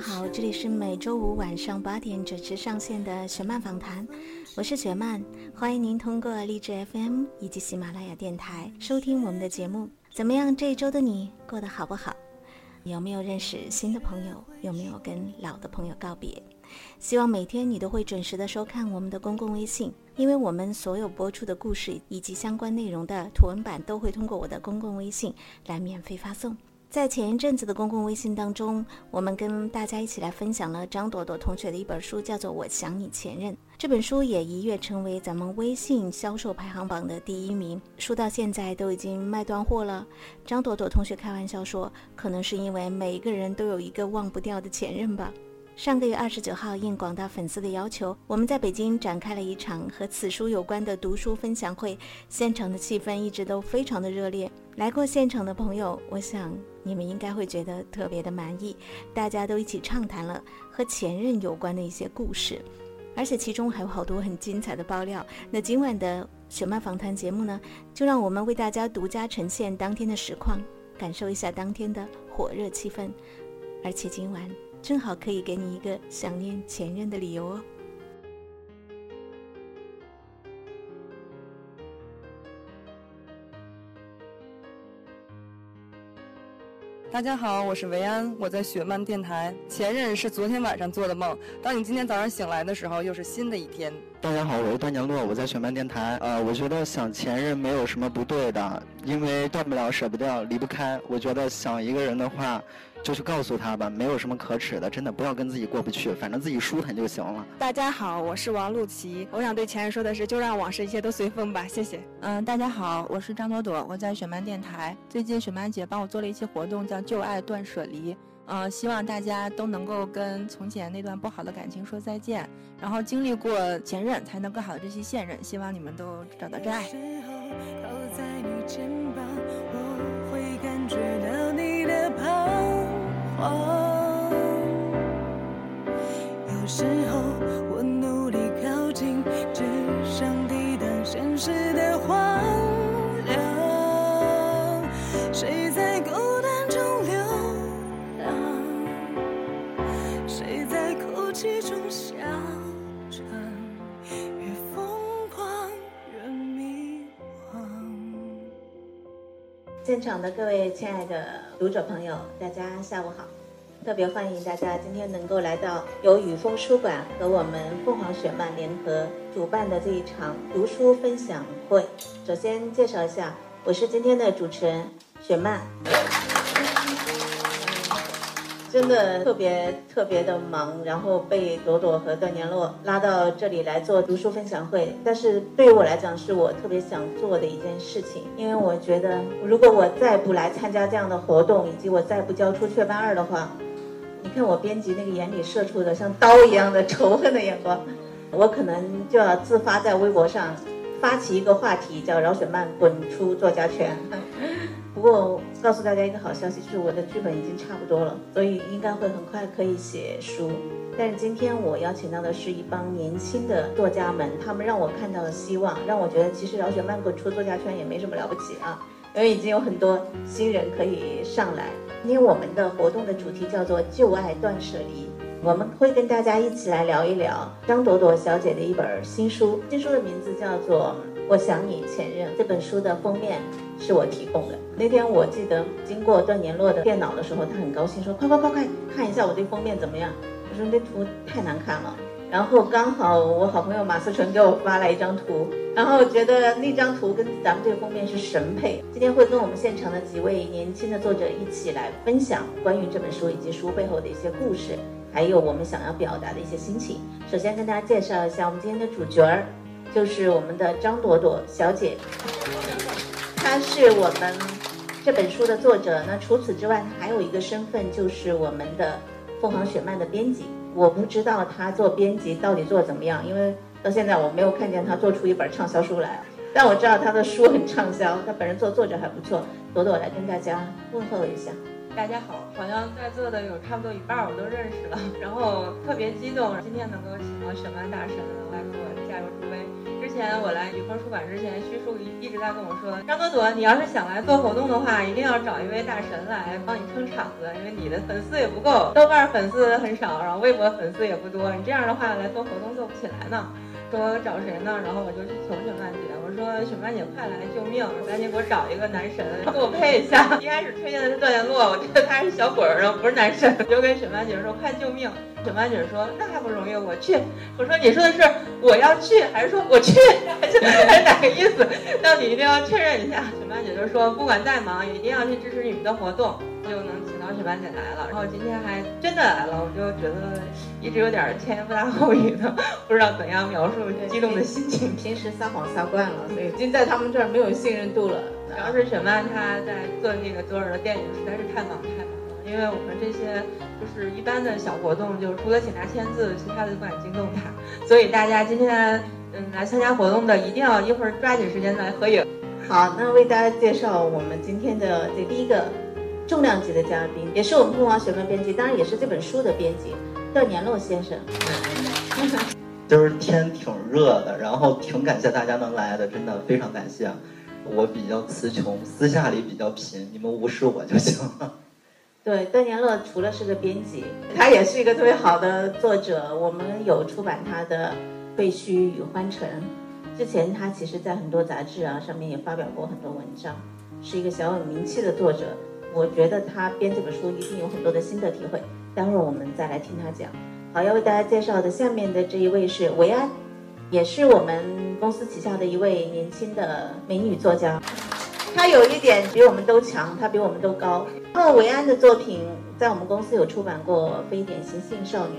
好，这里是每周五晚上八点准时上线的雪漫访谈，我是雪漫，欢迎您通过荔枝 FM 以及喜马拉雅电台收听我们的节目。怎么样，这一周的你过得好不好？有没有认识新的朋友？有没有跟老的朋友告别？希望每天你都会准时的收看我们的公共微信，因为我们所有播出的故事以及相关内容的图文版都会通过我的公共微信来免费发送。在前一阵子的公共微信当中，我们跟大家一起来分享了张朵朵同学的一本书，叫做《我想你前任》。这本书也一跃成为咱们微信销售排行榜的第一名，书到现在都已经卖断货了。张朵朵同学开玩笑说，可能是因为每一个人都有一个忘不掉的前任吧。上个月二十九号，应广大粉丝的要求，我们在北京展开了一场和此书有关的读书分享会，现场的气氛一直都非常的热烈。来过现场的朋友，我想你们应该会觉得特别的满意，大家都一起畅谈了和前任有关的一些故事，而且其中还有好多很精彩的爆料。那今晚的雪漫访谈节目呢，就让我们为大家独家呈现当天的实况，感受一下当天的火热气氛，而且今晚。正好可以给你一个想念前任的理由哦。大家好，我是维安，我在雪漫电台。前任是昨天晚上做的梦，当你今天早上醒来的时候，又是新的一天。大家好，我是段年洛，我在雪漫电台。呃，我觉得想前任没有什么不对的，因为断不了、舍不掉、离不开。我觉得想一个人的话，就去告诉他吧，没有什么可耻的，真的不要跟自己过不去，反正自己舒坦就行了。大家好，我是王露琪，我想对前任说的是，就让往事一切都随风吧，谢谢。嗯，大家好，我是张朵朵，我在雪漫电台。最近雪漫姐帮我做了一期活动，叫“旧爱断舍离”。嗯，希望大家都能够跟从前那段不好的感情说再见，然后经历过前任，才能更好的珍惜现任。希望你们都找到真爱。时候靠在你肩膀，我哦。有时候现场的各位亲爱的读者朋友，大家下午好！特别欢迎大家今天能够来到由雨峰书馆和我们凤凰雪漫联合主办的这一场读书分享会。首先介绍一下，我是今天的主持人雪漫。真的特别特别的忙，然后被朵朵和段年洛拉到这里来做读书分享会。但是对于我来讲，是我特别想做的一件事情，因为我觉得，如果我再不来参加这样的活动，以及我再不交出雀斑二的话，你看我编辑那个眼里射出的像刀一样的仇恨的眼光，我可能就要自发在微博上发起一个话题，叫“饶雪漫滚出作家圈”。不过告诉大家一个好消息，就是我的剧本已经差不多了，所以应该会很快可以写书。但是今天我邀请到的是一帮年轻的作家们，他们让我看到了希望，让我觉得其实饶雪漫滚出作家圈也没什么了不起啊，因为已经有很多新人可以上来。今天我们的活动的主题叫做“旧爱断舍离”，我们会跟大家一起来聊一聊张朵朵小姐的一本新书，新书的名字叫做《我想你前任》。这本书的封面是我提供的。那天我记得经过段年洛的电脑的时候，他很高兴说：“快快快快看一下我这封面怎么样？”我说：“那图太难看了。”然后刚好我好朋友马思纯给我发来一张图，然后觉得那张图跟咱们这个封面是神配。今天会跟我们现场的几位年轻的作者一起来分享关于这本书以及书背后的一些故事，还有我们想要表达的一些心情。首先跟大家介绍一下我们今天的主角儿，就是我们的张朵朵小姐，她是我们这本书的作者。那除此之外，她还有一个身份就是我们的凤凰雪漫的编辑。我不知道她做编辑到底做怎么样，因为到现在我没有看见她做出一本畅销书来。但我知道她的书很畅销，她本人做作者还不错。朵朵来跟大家问候一下。大家好，好像在座的有差不多一半我都认识了，然后特别激动，今天能够请到雪漫大神来给我加油助威。之前我来宇峰出版之前，徐叔一一直在跟我说，张朵朵，你要是想来做活动的话，一定要找一位大神来帮你撑场子，因为你的粉丝也不够，豆瓣粉丝很少，然后微博粉丝也不多，你这样的话来做活动做不起来呢。说找谁呢？然后我就去求雪漫姐，我说雪曼姐快来救命，赶紧给我找一个男神给我配一下。一开始推荐的是段延洛，我觉得他是小鬼儿，不是男神，就跟雪曼姐说快救命。雪曼姐说那还不容易，我去。我说你说的是我要去，还是说我去，还是还是哪个意思？到底一定要确认一下。雪曼姐就说不管再忙，也一定要去支持你们的活动，就能雪漫姐来了。然后今天还真的来了，我就觉得一直有点前言不搭后语的，不知道怎样描述激动的心情。平时撒谎撒惯了，所以已经在他们这儿没有信任度了。主要是雪漫她在做那个多尔的电影实在是太忙太忙了，因为我们这些就是一般的小活动，就除了请他签字，其他的不敢惊动他。所以大家今天嗯来参加活动的，一定要一会儿抓紧时间来合影。好，那为大家介绍我们今天的这第一个重量级的嘉宾，也是我们凤凰学漫编辑，当然也是这本书的编辑段年洛先生。就是天挺热的，然后挺感谢大家能来的，真的非常感谢。我比较词穷，私下里比较贫，你们无视我就行了。对，段年乐除了是个编辑，他也是一个特别好的作者。我们有出版他的《废墟与欢城》，之前他其实在很多杂志啊上面也发表过很多文章，是一个小有名气的作者。我觉得他编这本书一定有很多的心得体会，待会儿我们再来听他讲。好，要为大家介绍的下面的这一位是维安，也是我们公司旗下的一位年轻的美女作家。她有一点比我们都强，她比我们都高。然后维安的作品在我们公司有出版过《非典型性少女》，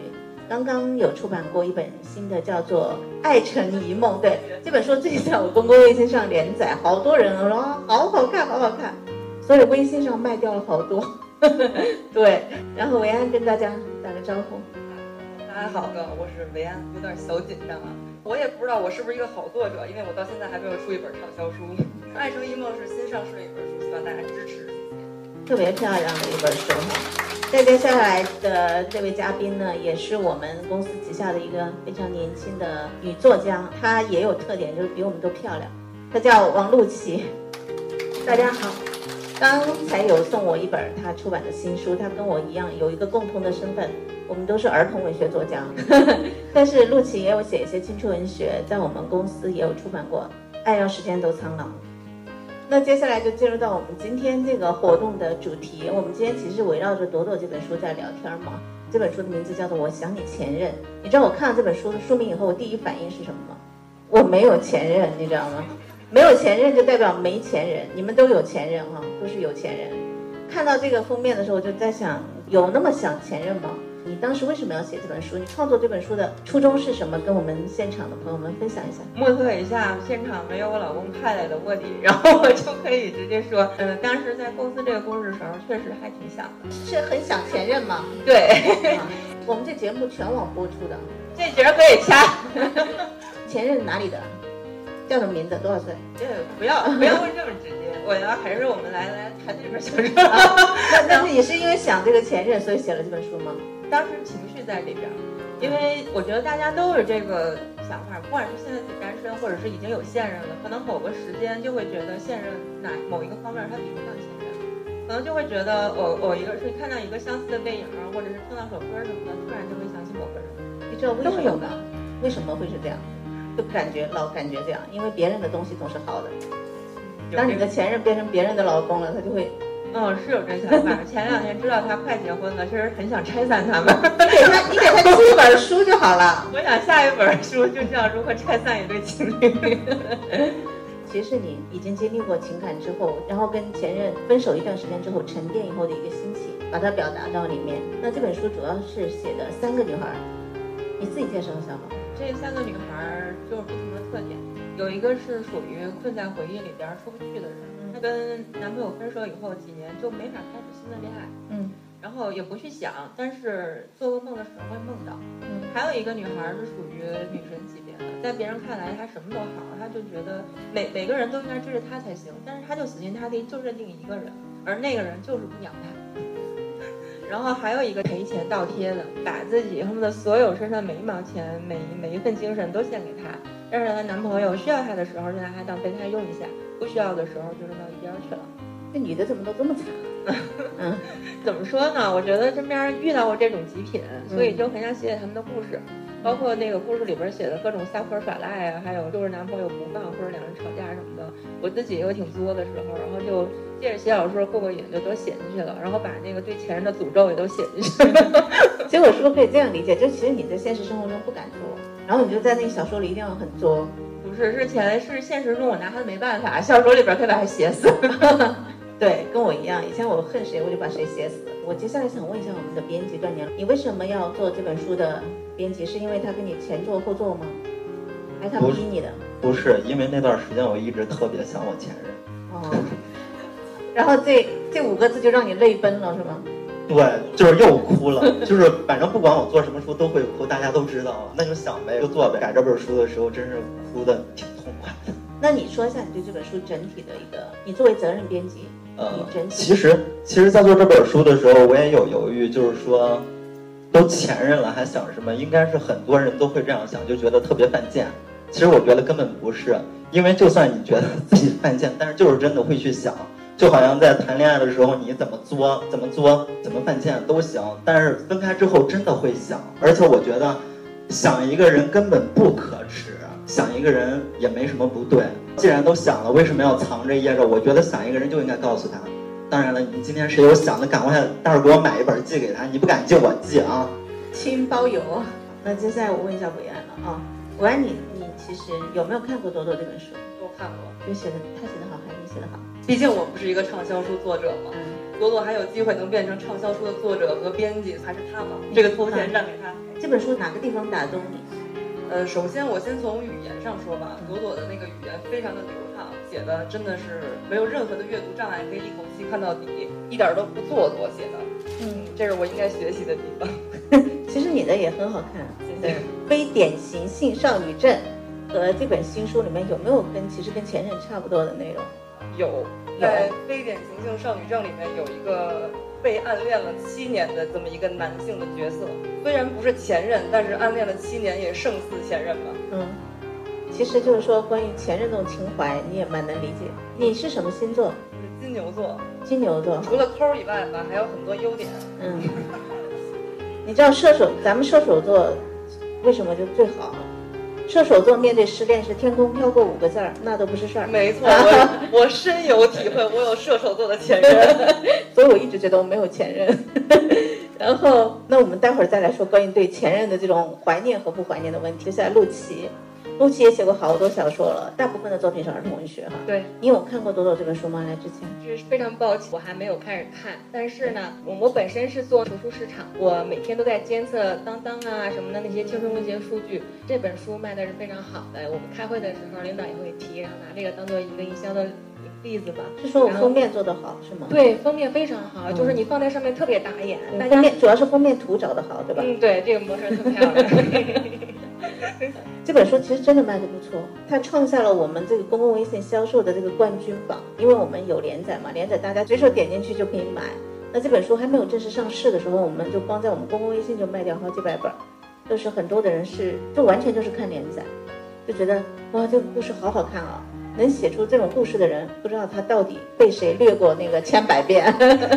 刚刚有出版过一本新的，叫做《爱成一梦》。对，这本书最近在我公共微信上连载，好多人说好好看，好好看，所以微信上卖掉了好多。对，然后维安跟大家打个招呼。大家好，我是维安，有点小紧张啊。我也不知道我是不是一个好作者，因为我到现在还没有出一本畅销书。《爱成一梦》是新上市的一本书，希望大家支持。特别漂亮的一本书。再接下来的这位嘉宾呢，也是我们公司旗下的一个非常年轻的女作家，她也有特点，就是比我们都漂亮。她叫王露琪。大家好，刚才有送我一本他出版的新书，他跟我一样有一个共同的身份。我们都是儿童文学作家，但是陆琪也有写一些青春文学，在我们公司也有出版过《爱让时间都苍老》。那接下来就进入到我们今天这个活动的主题。我们今天其实围绕着朵朵这本书在聊天嘛。这本书的名字叫做《我想你前任》。你知道我看了这本书的书名以后，我第一反应是什么吗？我没有前任，你知道吗？没有前任就代表没前任。你们都有前任哈，都是有钱人。看到这个封面的时候，我就在想，有那么想前任吗？你当时为什么要写这本书？你创作这本书的初衷是什么？跟我们现场的朋友们分享一下。目测一下，现场没有我老公派来的卧底，然后我就可以直接说，呃，当时在构思这个故事的时候，确实还挺想的，是很想前任吗？对，我们这节目全网播出的，这节可以掐。前任哪里的？叫什么名字？多少岁？这不要不要问这么直接，我要还是我们来来谈这本小说。那那你是因为想这个前任，所以写了这本书吗？当时情绪在里边，因为我觉得大家都有这个想法，不管是现在自己单身，或者是已经有现任了，可能某个时间就会觉得现任哪某一个方面他比不上前任，可能就会觉得我我一个是看到一个相似的背影，或者是听到首歌什么的，突然就会想起某个人。你知道为什么吗？为什么会是这样？就感觉老感觉这样，因为别人的东西总是好的。当你的前任变成别人的老公了，他就会嗯，是有这想法。前两天知道他快结婚了，确实很想拆散他们。你给他，你给他出一本书就好了。我想下一本书就叫《如何拆散一对情侣》。其实是你已经经历过情感之后，然后跟前任分手一段时间之后沉淀以后的一个心情，把它表达到里面。那这本书主要是写的三个女孩，你自己介绍一下吧。这三个女孩就是不同的特点，有一个是属于困在回忆里边出不去的人，她跟男朋友分手以后几年就没法开始新的恋爱，嗯，然后也不去想，但是做噩梦的时候会梦到。嗯，还有一个女孩是属于女神级别的，在别人看来她什么都好，她就觉得每每个人都应该追着她才行，但是她就死心塌地就认定一个人，而那个人就是不鸟她。然后还有一个赔钱倒贴的，把自己恨不得所有身上每一毛钱、每每一份精神都献给她，让她男朋友需要她的时候就拿她当备胎用一下，不需要的时候就扔到一边去了。这女的怎么都这么惨？嗯，怎么说呢？我觉得身边遇到过这种极品，所以就很想写写他们的故事，包括那个故事里边写的各种撒泼耍赖啊，还有就是男朋友不放或者两人吵架什么的，我自己也有挺作的时候，然后就借着写小说过过瘾，就都写进去了，然后把那个对前任的诅咒也都写进去了。结果是不是可以这样理解？就其实你在现实生活中不敢作，然后你就在那个小说里一定要很作。不是，是前是现实中我拿他没办法，小说里边可以把他写死。对，跟我一样，以前我恨谁我就把谁写死。我接下来想问一下我们的编辑段宁，你为什么要做这本书的编辑？是因为他跟你前作后作吗？还是他逼你的？不是，因为那段时间我一直特别想我前任。哦。然后这这五个字就让你泪奔了，是吗？对，就是又哭了，就是反正不管我做什么书都会哭，大家都知道，那就想呗，就做呗。改这本书的时候，真是哭的挺痛快的。那你说一下你对这本书整体的一个，你作为责任编辑，呃你整，体其实其实，在做这本书的时候，我也有犹豫，就是说，都前任了还想什么？应该是很多人都会这样想，就觉得特别犯贱。其实我觉得根本不是，因为就算你觉得自己犯贱，但是就是真的会去想。就好像在谈恋爱的时候，你怎么作、怎么作、怎么犯贱都行，但是分开之后真的会想。而且我觉得，想一个人根本不可耻，想一个人也没什么不对。既然都想了，为什么要藏着掖着？我觉得想一个人就应该告诉他。当然了，你今天谁有想的，赶快待会儿给我买一本寄给他。你不敢寄我寄啊。亲包邮。那接下来我问一下韦安了啊，韦安你你其实有没有看过朵朵这本书？我看过，就写的他写的好还是你写的好？毕竟我不是一个畅销书作者嘛。朵朵还有机会能变成畅销书的作者和编辑，还是他吧。这个头衔让给他。这本书哪个地方打动你？呃，首先我先从语言上说吧，朵朵的那个语言非常的流畅，写的真的是没有任何的阅读障碍，可以一口气看到底，一点都不做作写的。嗯，这是我应该学习的地方。其实你的也很好看，谢谢。非典型性少女症和这本新书里面有没有跟其实跟前任差不多的内容？有，在非典型性少女症里面有一个被暗恋了七年的这么一个男性的角色，虽然不是前任，但是暗恋了七年也胜似前任吧。嗯，其实就是说关于前任这种情怀，你也蛮能理解。你是什么星座？是金牛座。金牛座。除了抠以外吧，还有很多优点。嗯。你知道射手，咱们射手座为什么就最好？射手座面对失恋是天空飘过五个字儿，那都不是事儿。没错，我 我深有体会，我有射手座的前任，所以我一直觉得我没有前任。然后，那我们待会儿再来说关于对前任的这种怀念和不怀念的问题。接下来，陆琪，陆琪也写过好多小说了，大部分的作品是儿童文学哈。对，你有看过《朵朵》这本书吗？来之前？就是非常抱歉，我还没有开始看。但是呢，我我本身是做图书市场，我每天都在监测当当啊什么的那些青春文学数据。这本书卖的是非常好的，我们开会的时候领导也会提，然后拿这个当做一个营销的例子吧。是说我封面做得好是吗？对，封面非常好，就是你放在上面特别打眼。大家封面主要是封面图找得好，对吧？嗯，对，这个模特特漂亮。这本书其实真的卖的不错，它创下了我们这个公共微信销售的这个冠军榜，因为我们有连载嘛，连载大家随手点进去就可以买。那这本书还没有正式上市的时候，我们就光在我们公共微信就卖掉好几百本，就是很多的人是就完全就是看连载，就觉得哇这个故事好好看啊。能写出这种故事的人，不知道他到底被谁掠过那个千百遍，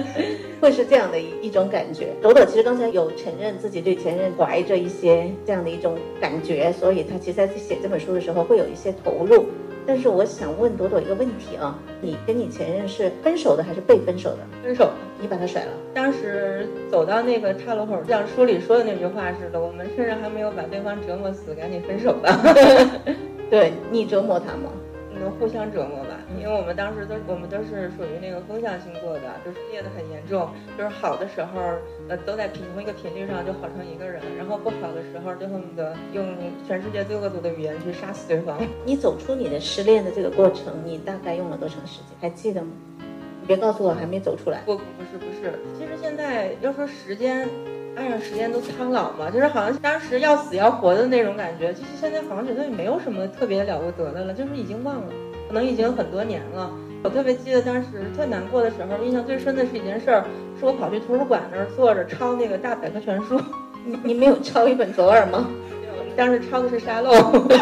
会是这样的一一种感觉。朵朵其实刚才有承认自己对前任怀着一些这样的一种感觉，所以他其实在写这本书的时候会有一些投入。但是我想问朵朵一个问题啊，你跟你前任是分手的还是被分手的？分手，你把他甩了。当时走到那个岔路口，像书里说的那句话似的，我们甚至还没有把对方折磨死，赶紧分手吧。对你折磨他吗？能互相折磨吧，因为我们当时都我们都是属于那个风象星座的，就是裂得很严重，就是好的时候呃都在同一个频率上就好成一个人，然后不好的时候就恨不得用全世界最恶毒的语言去杀死对方。你走出你的失恋的这个过程，你大概用了多长时间？还记得吗？你别告诉我还没走出来。不不是不是，其实现在要说时间。按上时间都苍老嘛，就是好像当时要死要活的那种感觉。其实现在好像觉得也没有什么特别了不得的了，就是已经忘了，可能已经很多年了。我特别记得当时特难过的时候，印象最深的是一件事儿，是我跑去图书馆那儿坐着抄那个大百科全书。你你没有抄一本左耳吗？当时抄的是沙漏，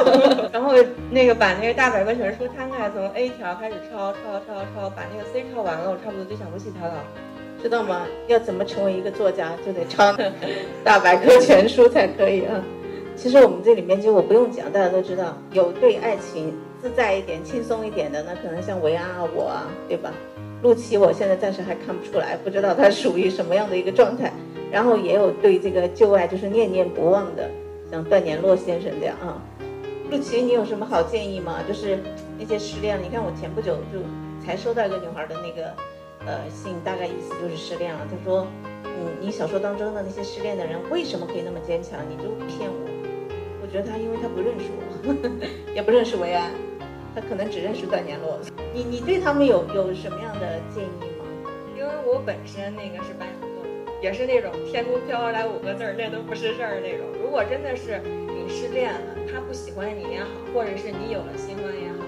然后那个把那个大百科全书摊开，从 A 条开始抄，抄抄抄，把那个 C 抄完了，我差不多就想不起它了。知道吗？要怎么成为一个作家，就得抄 大百科全书才可以啊。其实我们这里面，就我不用讲，大家都知道，有对爱情自在一点、轻松一点的，那可能像维安啊、我啊，对吧？陆琪，我现在暂时还看不出来，不知道他属于什么样的一个状态。然后也有对这个旧爱就是念念不忘的，像段年洛先生这样啊。陆琪，你有什么好建议吗？就是那些失恋，你看我前不久就才收到一个女孩的那个。呃，信大概意思就是失恋了。他说，嗯，你小说当中的那些失恋的人为什么可以那么坚强？你就骗我。我觉得他因为他不认识我，呵 呵也不认识维安，他可能只认识段年洛。你你对他们有有什么样的建议吗？因为我本身那个是白羊座，也是那种天空飘下来五个字儿，那都不是事儿那种。如果真的是你失恋了，他不喜欢你也好，或者是你有了新欢也好，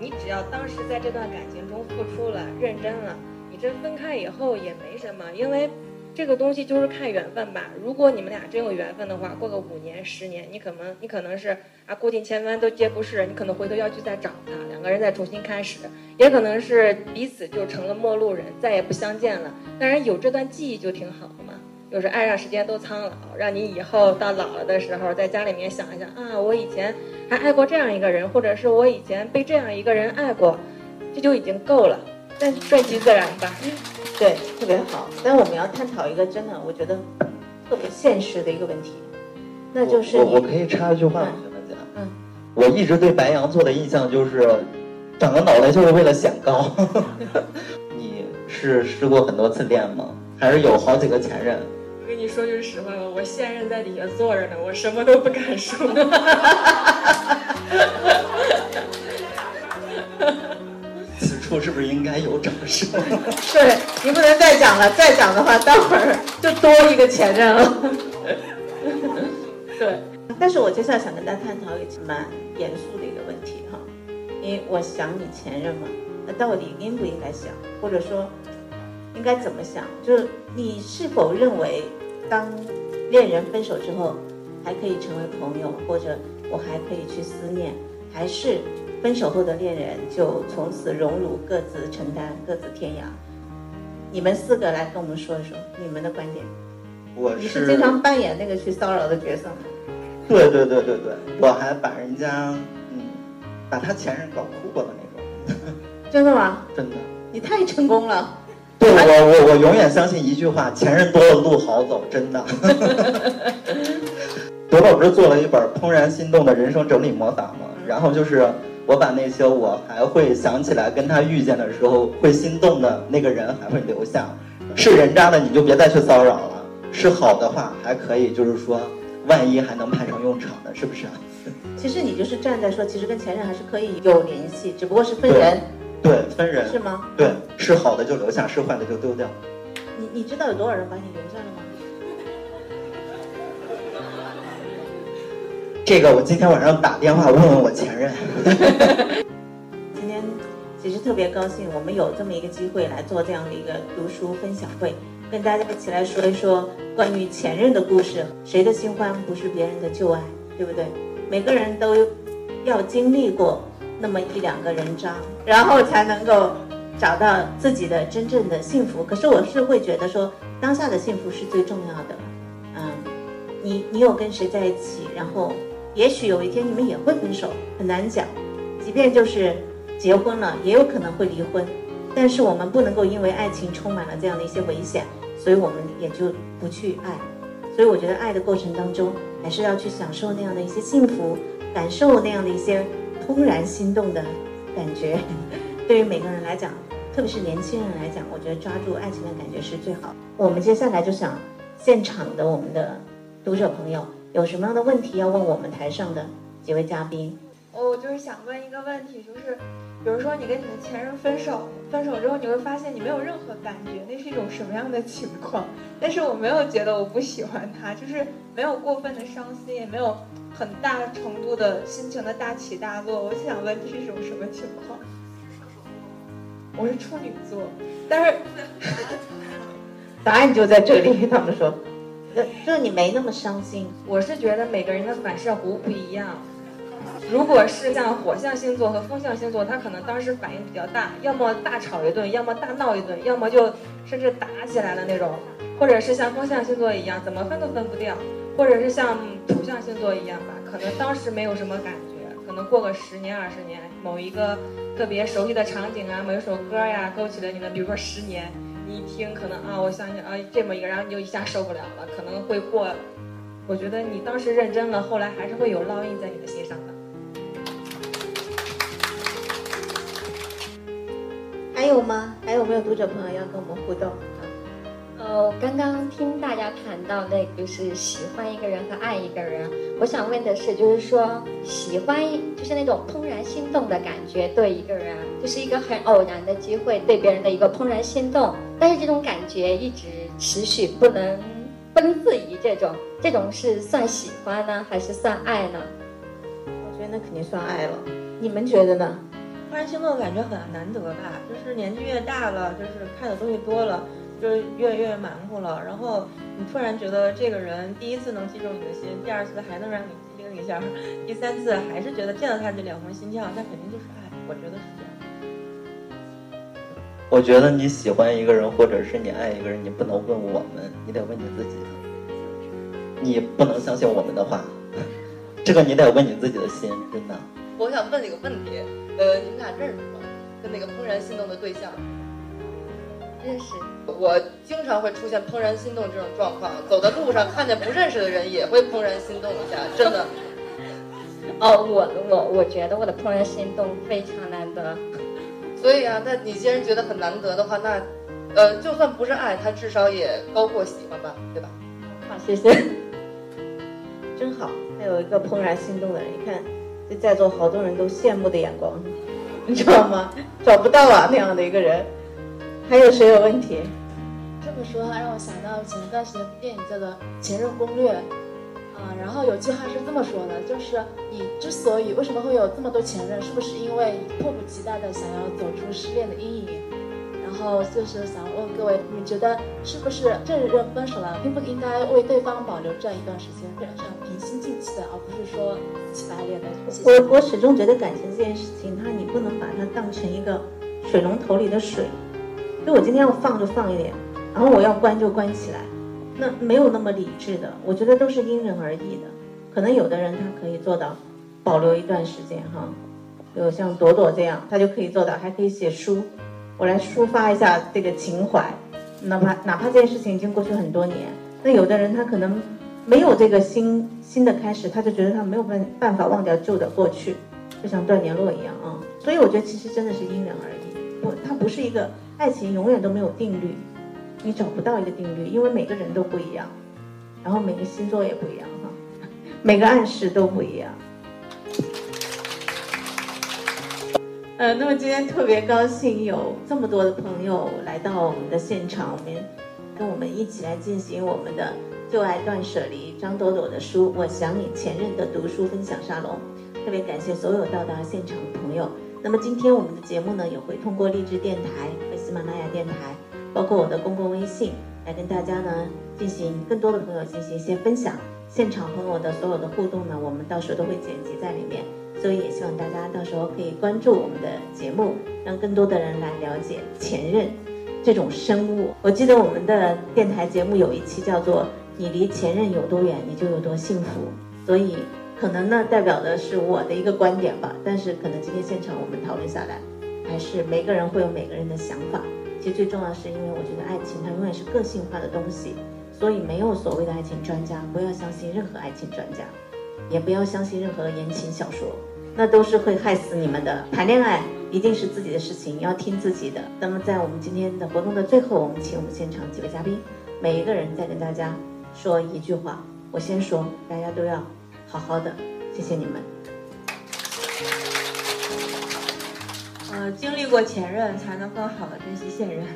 你只要当时在这段感情中付出了、认真了。你这分开以后也没什么，因为这个东西就是看缘分吧。如果你们俩真有缘分的话，过个五年、十年，你可能你可能是啊，过尽千帆都皆不是，你可能回头要去再找他，两个人再重新开始，也可能是彼此就成了陌路人，再也不相见了。当然有这段记忆就挺好的嘛，就是爱上时间都苍老，让你以后到老了的时候，在家里面想一想啊，我以前还爱过这样一个人，或者是我以前被这样一个人爱过，这就已经够了。但顺其自然吧，对，特别好。但我们要探讨一个真的，我觉得特别现实的一个问题，那就是我我可以插一句话吗，学姐？嗯，我一直对白羊座的印象就是，长个脑袋就是为了显高。你是失过很多次恋吗？还是有好几个前任？我跟你说句实话吧，我现任在底下坐着呢，我什么都不敢说。是不是应该有掌声？对你不能再讲了，再讲的话，待会儿就多一个前任了。对，但是我接下来想跟大家探讨一个蛮严肃的一个问题哈，因为我想你前任嘛，那到底应不应该想，或者说应该怎么想？就是你是否认为，当恋人分手之后，还可以成为朋友，或者我还可以去思念，还是？分手后的恋人就从此荣辱各自承担，各自天涯。你们四个来跟我们说一说你们的观点。我你是经常扮演那个去骚扰的角色吗？对对对对对，我还把人家嗯，把他前任搞哭过的那种。真的吗？真的。你太成功了。对我我我永远相信一句话：前任多了路好走。真的。朵朵不是做了一本《怦然心动的人生整理魔法》吗？然后就是。我把那些我还会想起来跟他遇见的时候会心动的那个人还会留下，是人渣的你就别再去骚扰了，是好的话还可以，就是说万一还能派上用场的，是不是？其实你就是站在说，其实跟前任还是可以有联系，只不过是分人。对，分人是吗？对，是好的就留下，是坏的就丢掉。你你知道有多少人把你留下了吗？这个我今天晚上打电话问问我前任。今天其实特别高兴，我们有这么一个机会来做这样的一个读书分享会，跟大家一起来说一说关于前任的故事。谁的新欢不是别人的旧爱，对不对？每个人都要经历过那么一两个人渣，然后才能够找到自己的真正的幸福。可是我是会觉得说，当下的幸福是最重要的。嗯，你你有跟谁在一起，然后。也许有一天你们也会分手，很难讲。即便就是结婚了，也有可能会离婚。但是我们不能够因为爱情充满了这样的一些危险，所以我们也就不去爱。所以我觉得爱的过程当中，还是要去享受那样的一些幸福，感受那样的一些怦然心动的感觉。对于每个人来讲，特别是年轻人来讲，我觉得抓住爱情的感觉是最好。我们接下来就想现场的我们的读者朋友有什么样的问题要问我们台上的几位嘉宾？我就是想问一个问题，就是，比如说你跟你的前任分手，分手之后你会发现你没有任何感觉，那是一种什么样的情况？但是我没有觉得我不喜欢他，就是没有过分的伤心，也没有很大程度的心情的大起大落。我就想问这是一种什么情况？我是处女座，但是答案就在这里。他们说，就你没那么伤心。我是觉得每个人的反射弧不一样。如果是像火象星座和风象星座，他可能当时反应比较大，要么大吵一顿，要么大闹一顿，要么就甚至打起来了那种；或者是像风象星座一样，怎么分都分不掉；或者是像土象星座一样吧，可能当时没有什么感觉，可能过个十年二十年，某一个特别熟悉的场景啊，某一首歌呀，勾起了你的，比如说十年，你一听可能啊，我想想啊这么一个，然后你就一下受不了了，可能会过。我觉得你当时认真了，后来还是会有烙印在你的心上的。还有吗？还有没有读者朋友要跟我们互动？呃，刚刚听大家谈到那，就是喜欢一个人和爱一个人。我想问的是，就是说喜欢就是那种怦然心动的感觉，对一个人就是一个很偶然的机会，对别人的一个怦然心动。但是这种感觉一直持续，不能不能自已，这种这种是算喜欢呢，还是算爱呢？我觉得那肯定算爱了。你们觉得呢？怦然心动的感觉很难得吧？就是年纪越大了，就是看的东西多了，就是越越蛮乎了。然后你突然觉得这个人第一次能击中你的心，第二次还能让你机灵一下，第三次还是觉得见到他就脸红心跳，那肯定就是爱。我觉得是这样。我觉得你喜欢一个人，或者是你爱一个人，你不能问我们，你得问你自己。你不能相信我们的话，这个你得问你自己的心，真的。我想问你个问题，呃，你们俩认识吗？跟那个怦然心动的对象？认识。我经常会出现怦然心动这种状况，走在路上看见不认识的人也会怦然心动一下，真的。哦，我我我觉得我的怦然心动非常难得。所以啊，那你既然觉得很难得的话，那，呃，就算不是爱，它至少也高过喜欢吧，对吧？好，谢谢。真好，还有一个怦然心动的人，你看。这在座好多人都羡慕的眼光，你知道吗？找不到啊那样的一个人。还有谁有问题？这么说让我想到前段时间电影叫做《前任攻略》啊，然后有句话是这么说的，就是你之所以为什么会有这么多前任，是不是因为迫不及待的想要走出失恋的阴影？然后就是想问各位，你觉得是不是这任分手了，应不应该为对方保留这样一段时间，非常平心静气的，而不是说起白脸的？我我始终觉得感情这件事情，它你不能把它当成一个水龙头里的水，就我今天要放就放一点，然后我要关就关起来，那没有那么理智的。我觉得都是因人而异的，可能有的人他可以做到保留一段时间哈，有像朵朵这样，他就可以做到，还可以写书。我来抒发一下这个情怀，哪怕哪怕这件事情已经过去很多年，那有的人他可能没有这个新新的开始，他就觉得他没有办办法忘掉旧的过去，就像断联络一样啊。所以我觉得其实真的是因人而异，不，它不是一个爱情永远都没有定律，你找不到一个定律，因为每个人都不一样，然后每个星座也不一样哈，每个暗示都不一样。呃，那么今天特别高兴有这么多的朋友来到我们的现场，我们跟我们一起来进行我们的旧爱断舍离张朵朵的书《我想你前任》的读书分享沙龙。特别感谢所有到达现场的朋友。那么今天我们的节目呢，也会通过励志电台马拉雅电台，包括我的公共微信，来跟大家呢进行更多的朋友进行一些分享。现场朋友的所有的互动呢，我们到时候都会剪辑在里面。所以也希望大家到时候可以关注我们的节目，让更多的人来了解前任这种生物。我记得我们的电台节目有一期叫做“你离前任有多远，你就有多幸福”。所以可能呢代表的是我的一个观点吧。但是可能今天现场我们讨论下来，还是每个人会有每个人的想法。其实最重要是因为我觉得爱情它永远是个性化的东西，所以没有所谓的爱情专家，不要相信任何爱情专家，也不要相信任何言情小说，那都是会害死你们的。谈恋爱一定是自己的事情，要听自己的。那么在我们今天的活动的最后，我们请我们现场几位嘉宾，每一个人再跟大家说一句话。我先说，大家都要好好的，谢谢你们。呃，经历过前任，才能更好的珍惜现任。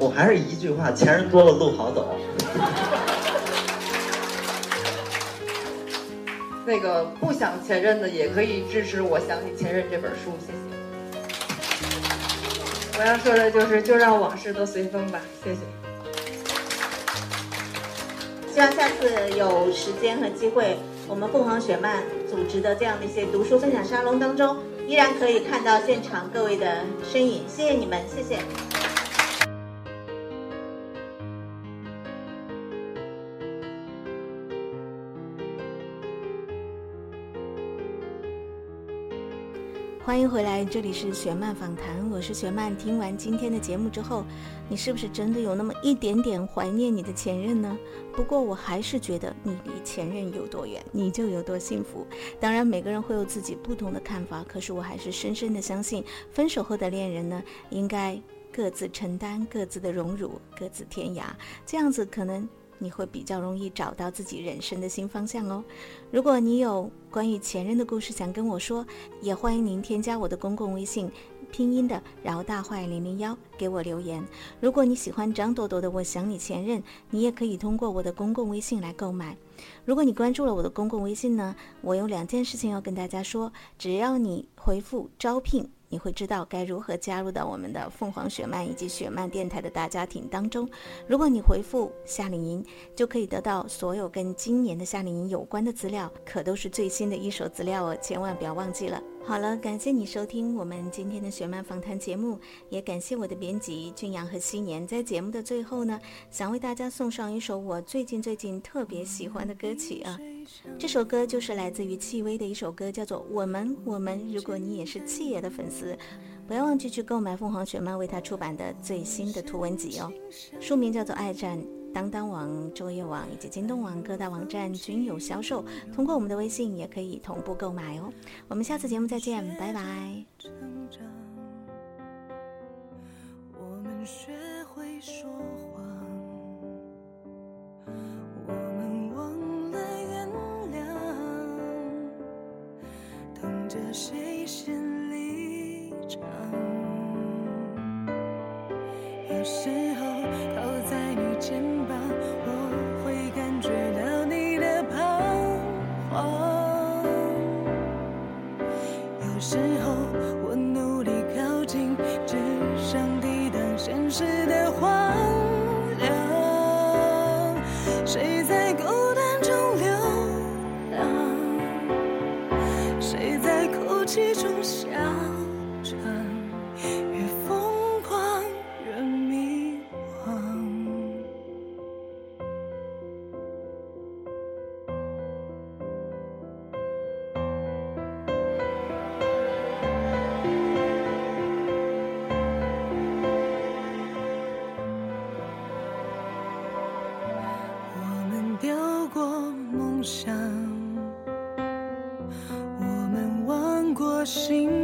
我还是一句话，前任多了路好走。那个不想前任的也可以支持《我想起前任》这本书，谢谢。我要说的就是，就让往事都随风吧，谢谢。希望下次有时间和机会，我们凤凰雪漫组织的这样的一些读书分享沙龙当中，依然可以看到现场各位的身影。谢谢你们，谢谢。欢迎回来，这里是雪漫访谈，我是雪漫。听完今天的节目之后，你是不是真的有那么一点点怀念你的前任呢？不过我还是觉得，你离前任有多远，你就有多幸福。当然，每个人会有自己不同的看法，可是我还是深深的相信，分手后的恋人呢，应该各自承担各自的荣辱，各自天涯，这样子可能。你会比较容易找到自己人生的新方向哦。如果你有关于前任的故事想跟我说，也欢迎您添加我的公共微信，拼音的饶大坏零零幺给我留言。如果你喜欢张朵朵的《我想你前任》，你也可以通过我的公共微信来购买。如果你关注了我的公共微信呢，我有两件事情要跟大家说，只要你回复招聘。你会知道该如何加入到我们的凤凰雪漫以及雪漫电台的大家庭当中。如果你回复夏令营，就可以得到所有跟今年的夏令营有关的资料，可都是最新的一手资料哦，千万不要忘记了。好了，感谢你收听我们今天的雪漫访谈节目，也感谢我的编辑俊阳和夕年。在节目的最后呢，想为大家送上一首我最近最近特别喜欢的歌曲啊，这首歌就是来自于戚薇的一首歌，叫做《我们我们》。如果你也是戚爷的粉丝，不要忘记去购买凤凰雪漫为他出版的最新的图文集哦，书名叫做《爱战》。当当网、卓越网以及京东网各大网站均有销售，通过我们的微信也可以同步购买哦。我们下次节目再见，拜拜。我们学会说着谁先离场。想，我们望过星。